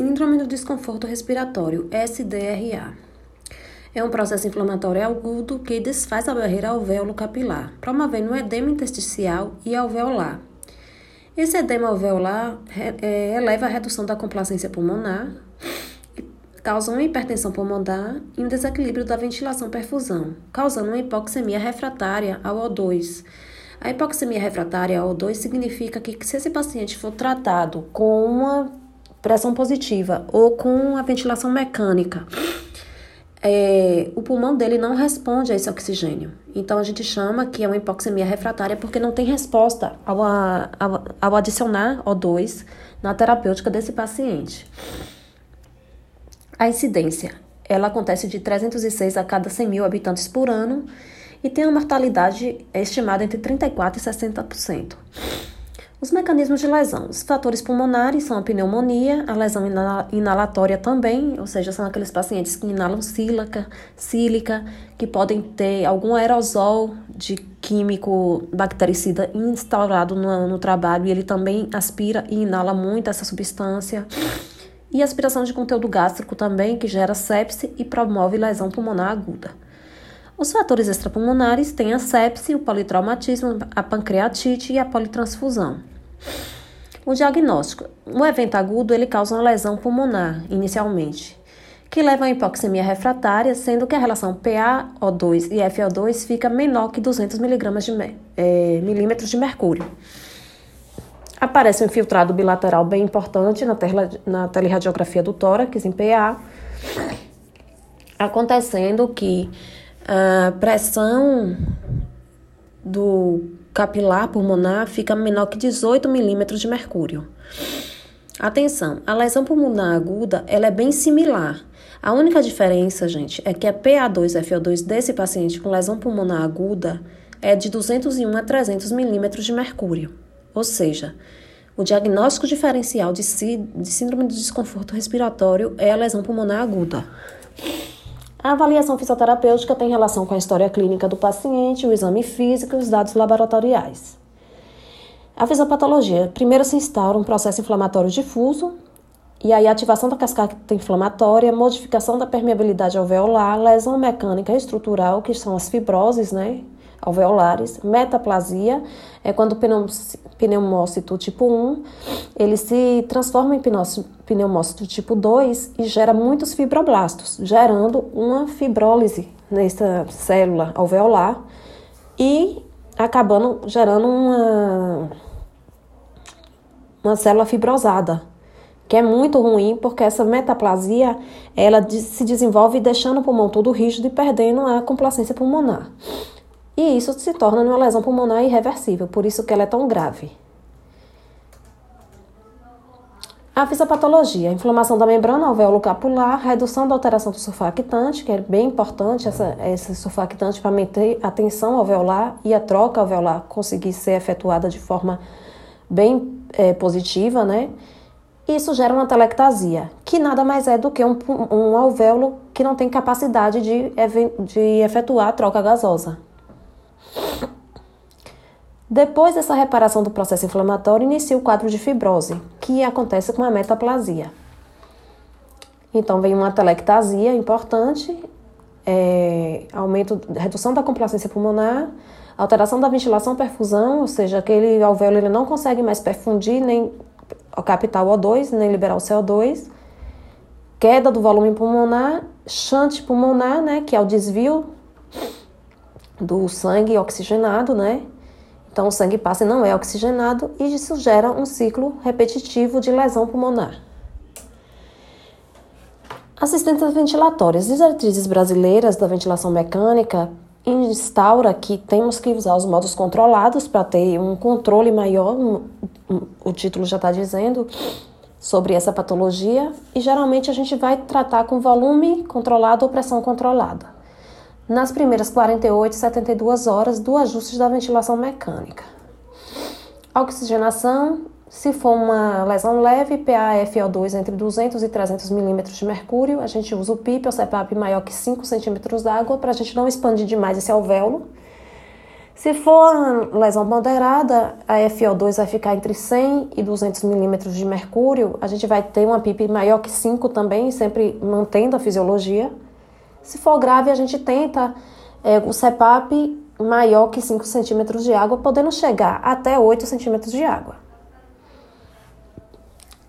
Síndrome do desconforto respiratório, SDRA. É um processo inflamatório agudo que desfaz a barreira alvéolo capilar, promovendo um edema intersticial e alveolar. Esse edema alveolar é, eleva a redução da complacência pulmonar, causa uma hipertensão pulmonar e um desequilíbrio da ventilação-perfusão, causando uma hipoxemia refratária ao O2. A hipoxemia refratária ao O2 significa que se esse paciente for tratado com uma pressão positiva ou com a ventilação mecânica, é, o pulmão dele não responde a esse oxigênio. Então a gente chama que é uma hipoxemia refratária porque não tem resposta ao, ao, ao adicionar O2 na terapêutica desse paciente. A incidência, ela acontece de 306 a cada 100 mil habitantes por ano e tem uma mortalidade estimada entre 34% e 60%. Os mecanismos de lesão. Os fatores pulmonares são a pneumonia, a lesão inalatória também, ou seja, são aqueles pacientes que inalam sílica, sílica que podem ter algum aerosol de químico bactericida instaurado no, no trabalho e ele também aspira e inala muito essa substância. E aspiração de conteúdo gástrico também, que gera sepse e promove lesão pulmonar aguda. Os fatores extrapulmonares têm a sepse, o politraumatismo, a pancreatite e a politransfusão. O diagnóstico. O evento agudo ele causa uma lesão pulmonar, inicialmente, que leva a hipoxemia refratária, sendo que a relação PaO2 e FO2 fica menor que 200 mg de, é, milímetros de mercúrio. Aparece um infiltrado bilateral bem importante na, na teleradiografia do tórax, em PA, acontecendo que a pressão do capilar pulmonar fica menor que 18 milímetros de mercúrio. Atenção, a lesão pulmonar aguda ela é bem similar. A única diferença, gente, é que a PA2-FO2 desse paciente com lesão pulmonar aguda é de 201 a 300 milímetros de mercúrio. Ou seja, o diagnóstico diferencial de, de síndrome de desconforto respiratório é a lesão pulmonar aguda. A avaliação fisioterapêutica tem relação com a história clínica do paciente, o exame físico e os dados laboratoriais. A fisiopatologia. Primeiro se instaura um processo inflamatório difuso, e aí ativação da cascata inflamatória, modificação da permeabilidade alveolar, lesão mecânica estrutural, que são as fibroses, né? Alveolares, metaplasia é quando o pneumócito tipo 1 ele se transforma em pneumócito tipo 2 e gera muitos fibroblastos, gerando uma fibrólise nessa célula alveolar e acabando gerando uma, uma célula fibrosada, que é muito ruim porque essa metaplasia ela se desenvolve deixando o pulmão todo rígido e perdendo a complacência pulmonar. E isso se torna uma lesão pulmonar irreversível, por isso que ela é tão grave. A fisiopatologia, inflamação da membrana alvéolo capular, redução da alteração do surfactante, que é bem importante essa, esse surfactante para manter a tensão alveolar e a troca alveolar conseguir ser efetuada de forma bem é, positiva, né? Isso gera uma telectasia, que nada mais é do que um, um alvéolo que não tem capacidade de, de efetuar a troca gasosa. Depois dessa reparação do processo inflamatório, inicia o quadro de fibrose, que acontece com a metaplasia. Então, vem uma telectasia importante, é, aumento, redução da complacência pulmonar, alteração da ventilação perfusão, ou seja, aquele alvéolo ele não consegue mais perfundir, nem captar o O2, nem liberar o CO2, queda do volume pulmonar, chante pulmonar, né, que é o desvio do sangue oxigenado, né? Então o sangue passa e não é oxigenado e isso gera um ciclo repetitivo de lesão pulmonar. Assistências ventilatórias. Diretrizes brasileiras da ventilação mecânica instaura que temos que usar os modos controlados para ter um controle maior, um, um, o título já está dizendo, sobre essa patologia, e geralmente a gente vai tratar com volume controlado ou pressão controlada nas primeiras 48 e 72 horas do ajuste da ventilação mecânica. Oxigenação, se for uma lesão leve, PaFO2 entre 200 e 300 milímetros de mercúrio, a gente usa o PIP ou CPAP maior que 5 centímetros d'água para a gente não expandir demais esse alvéolo. Se for lesão moderada, a FO2 vai ficar entre 100 e 200 milímetros de mercúrio. A gente vai ter uma PIP maior que 5 também, sempre mantendo a fisiologia. Se for grave, a gente tenta é, o CEPAP maior que 5 centímetros de água, podendo chegar até 8 centímetros de água.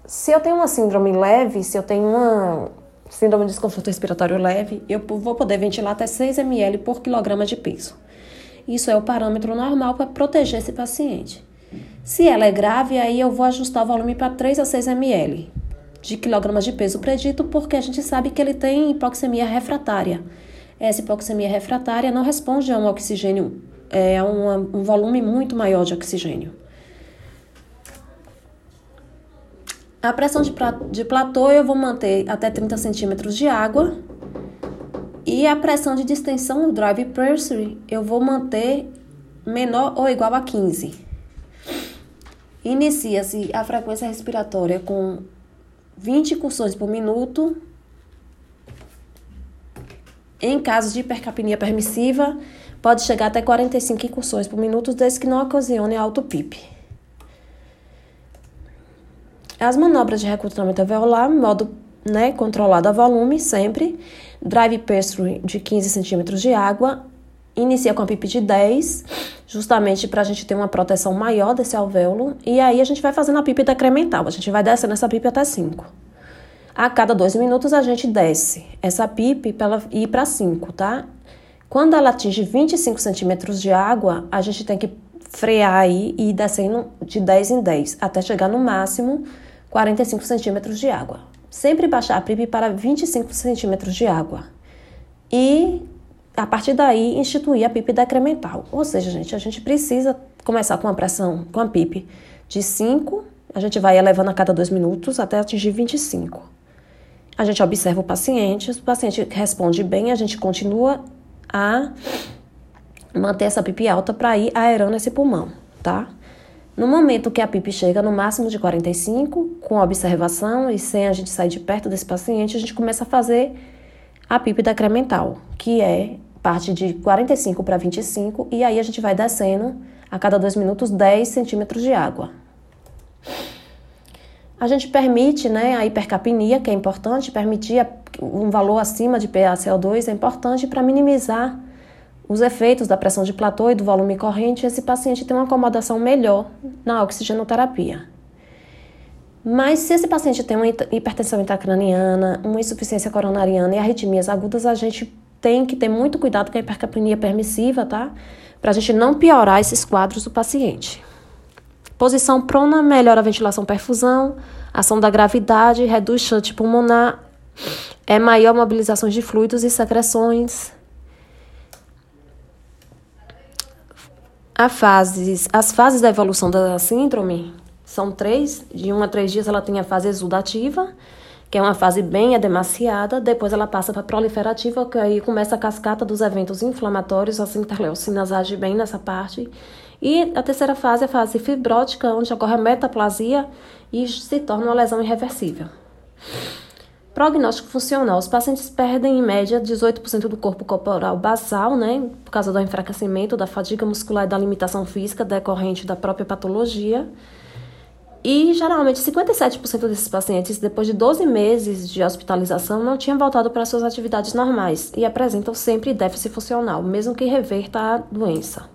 Se eu tenho uma síndrome leve, se eu tenho uma síndrome de desconforto respiratório leve, eu vou poder ventilar até 6 ml por quilograma de peso. Isso é o parâmetro normal para proteger esse paciente. Se ela é grave, aí eu vou ajustar o volume para 3 a 6 ml de quilogramas de peso predito, porque a gente sabe que ele tem hipoxemia refratária. Essa hipoxemia refratária não responde a um oxigênio, é, a um, um volume muito maior de oxigênio. A pressão de, de platô eu vou manter até 30 centímetros de água e a pressão de distensão, o drive pressure, eu vou manter menor ou igual a 15. Inicia-se a frequência respiratória com 20 incursões por minuto. Em casos de hipercapnia permissiva, pode chegar até 45 incursões por minuto, desde que não ocasione alto PIP. As manobras de recrutamento alveolar, modo né, controlado a volume, sempre. Drive pressure de 15 centímetros de água. Inicia com a PIP de 10, justamente para a gente ter uma proteção maior desse alvéolo. E aí a gente vai fazendo a PIP decremental. A gente vai descendo essa PIP até 5. A cada dois minutos a gente desce essa PIP para ir para 5, tá? Quando ela atinge 25 centímetros de água, a gente tem que frear aí e ir descendo de 10 em 10, até chegar no máximo 45 centímetros de água sempre baixar a PIB para 25 centímetros de água. E, a partir daí, instituir a PIP decremental. Ou seja, gente, a gente precisa começar com a pressão, com a PIP de 5, a gente vai elevando a cada 2 minutos até atingir 25. A gente observa o paciente, o paciente responde bem, a gente continua a manter essa PIP alta para ir aerando esse pulmão, tá? No momento que a PIP chega no máximo de 45, com observação e sem a gente sair de perto desse paciente, a gente começa a fazer a PIP decremental, que é parte de 45 para 25, e aí a gente vai descendo a cada dois minutos 10 centímetros de água. A gente permite né, a hipercapnia, que é importante, permitir um valor acima de PaCO2 é importante para minimizar os efeitos da pressão de platô e do volume corrente, esse paciente tem uma acomodação melhor na oxigenoterapia. Mas se esse paciente tem uma hipertensão intracraniana, uma insuficiência coronariana e arritmias agudas, a gente tem que ter muito cuidado com a hipercapnia permissiva, tá? Para a gente não piorar esses quadros do paciente. Posição prona melhora a ventilação perfusão, ação da gravidade, reduz chute pulmonar, é maior mobilização de fluidos e secreções, fases, as fases da evolução da síndrome são três. De um a três dias ela tem a fase exudativa, que é uma fase bem edemaciada. Depois ela passa para proliferativa, que aí começa a cascata dos eventos inflamatórios. As interleucinas agem bem nessa parte. E a terceira fase é a fase fibrótica, onde ocorre a metaplasia e se torna uma lesão irreversível. Prognóstico funcional. Os pacientes perdem, em média, 18% do corpo corporal basal, né, por causa do enfraquecimento, da fadiga muscular e da limitação física decorrente da própria patologia. E, geralmente, 57% desses pacientes, depois de 12 meses de hospitalização, não tinham voltado para suas atividades normais e apresentam sempre déficit funcional, mesmo que reverta a doença.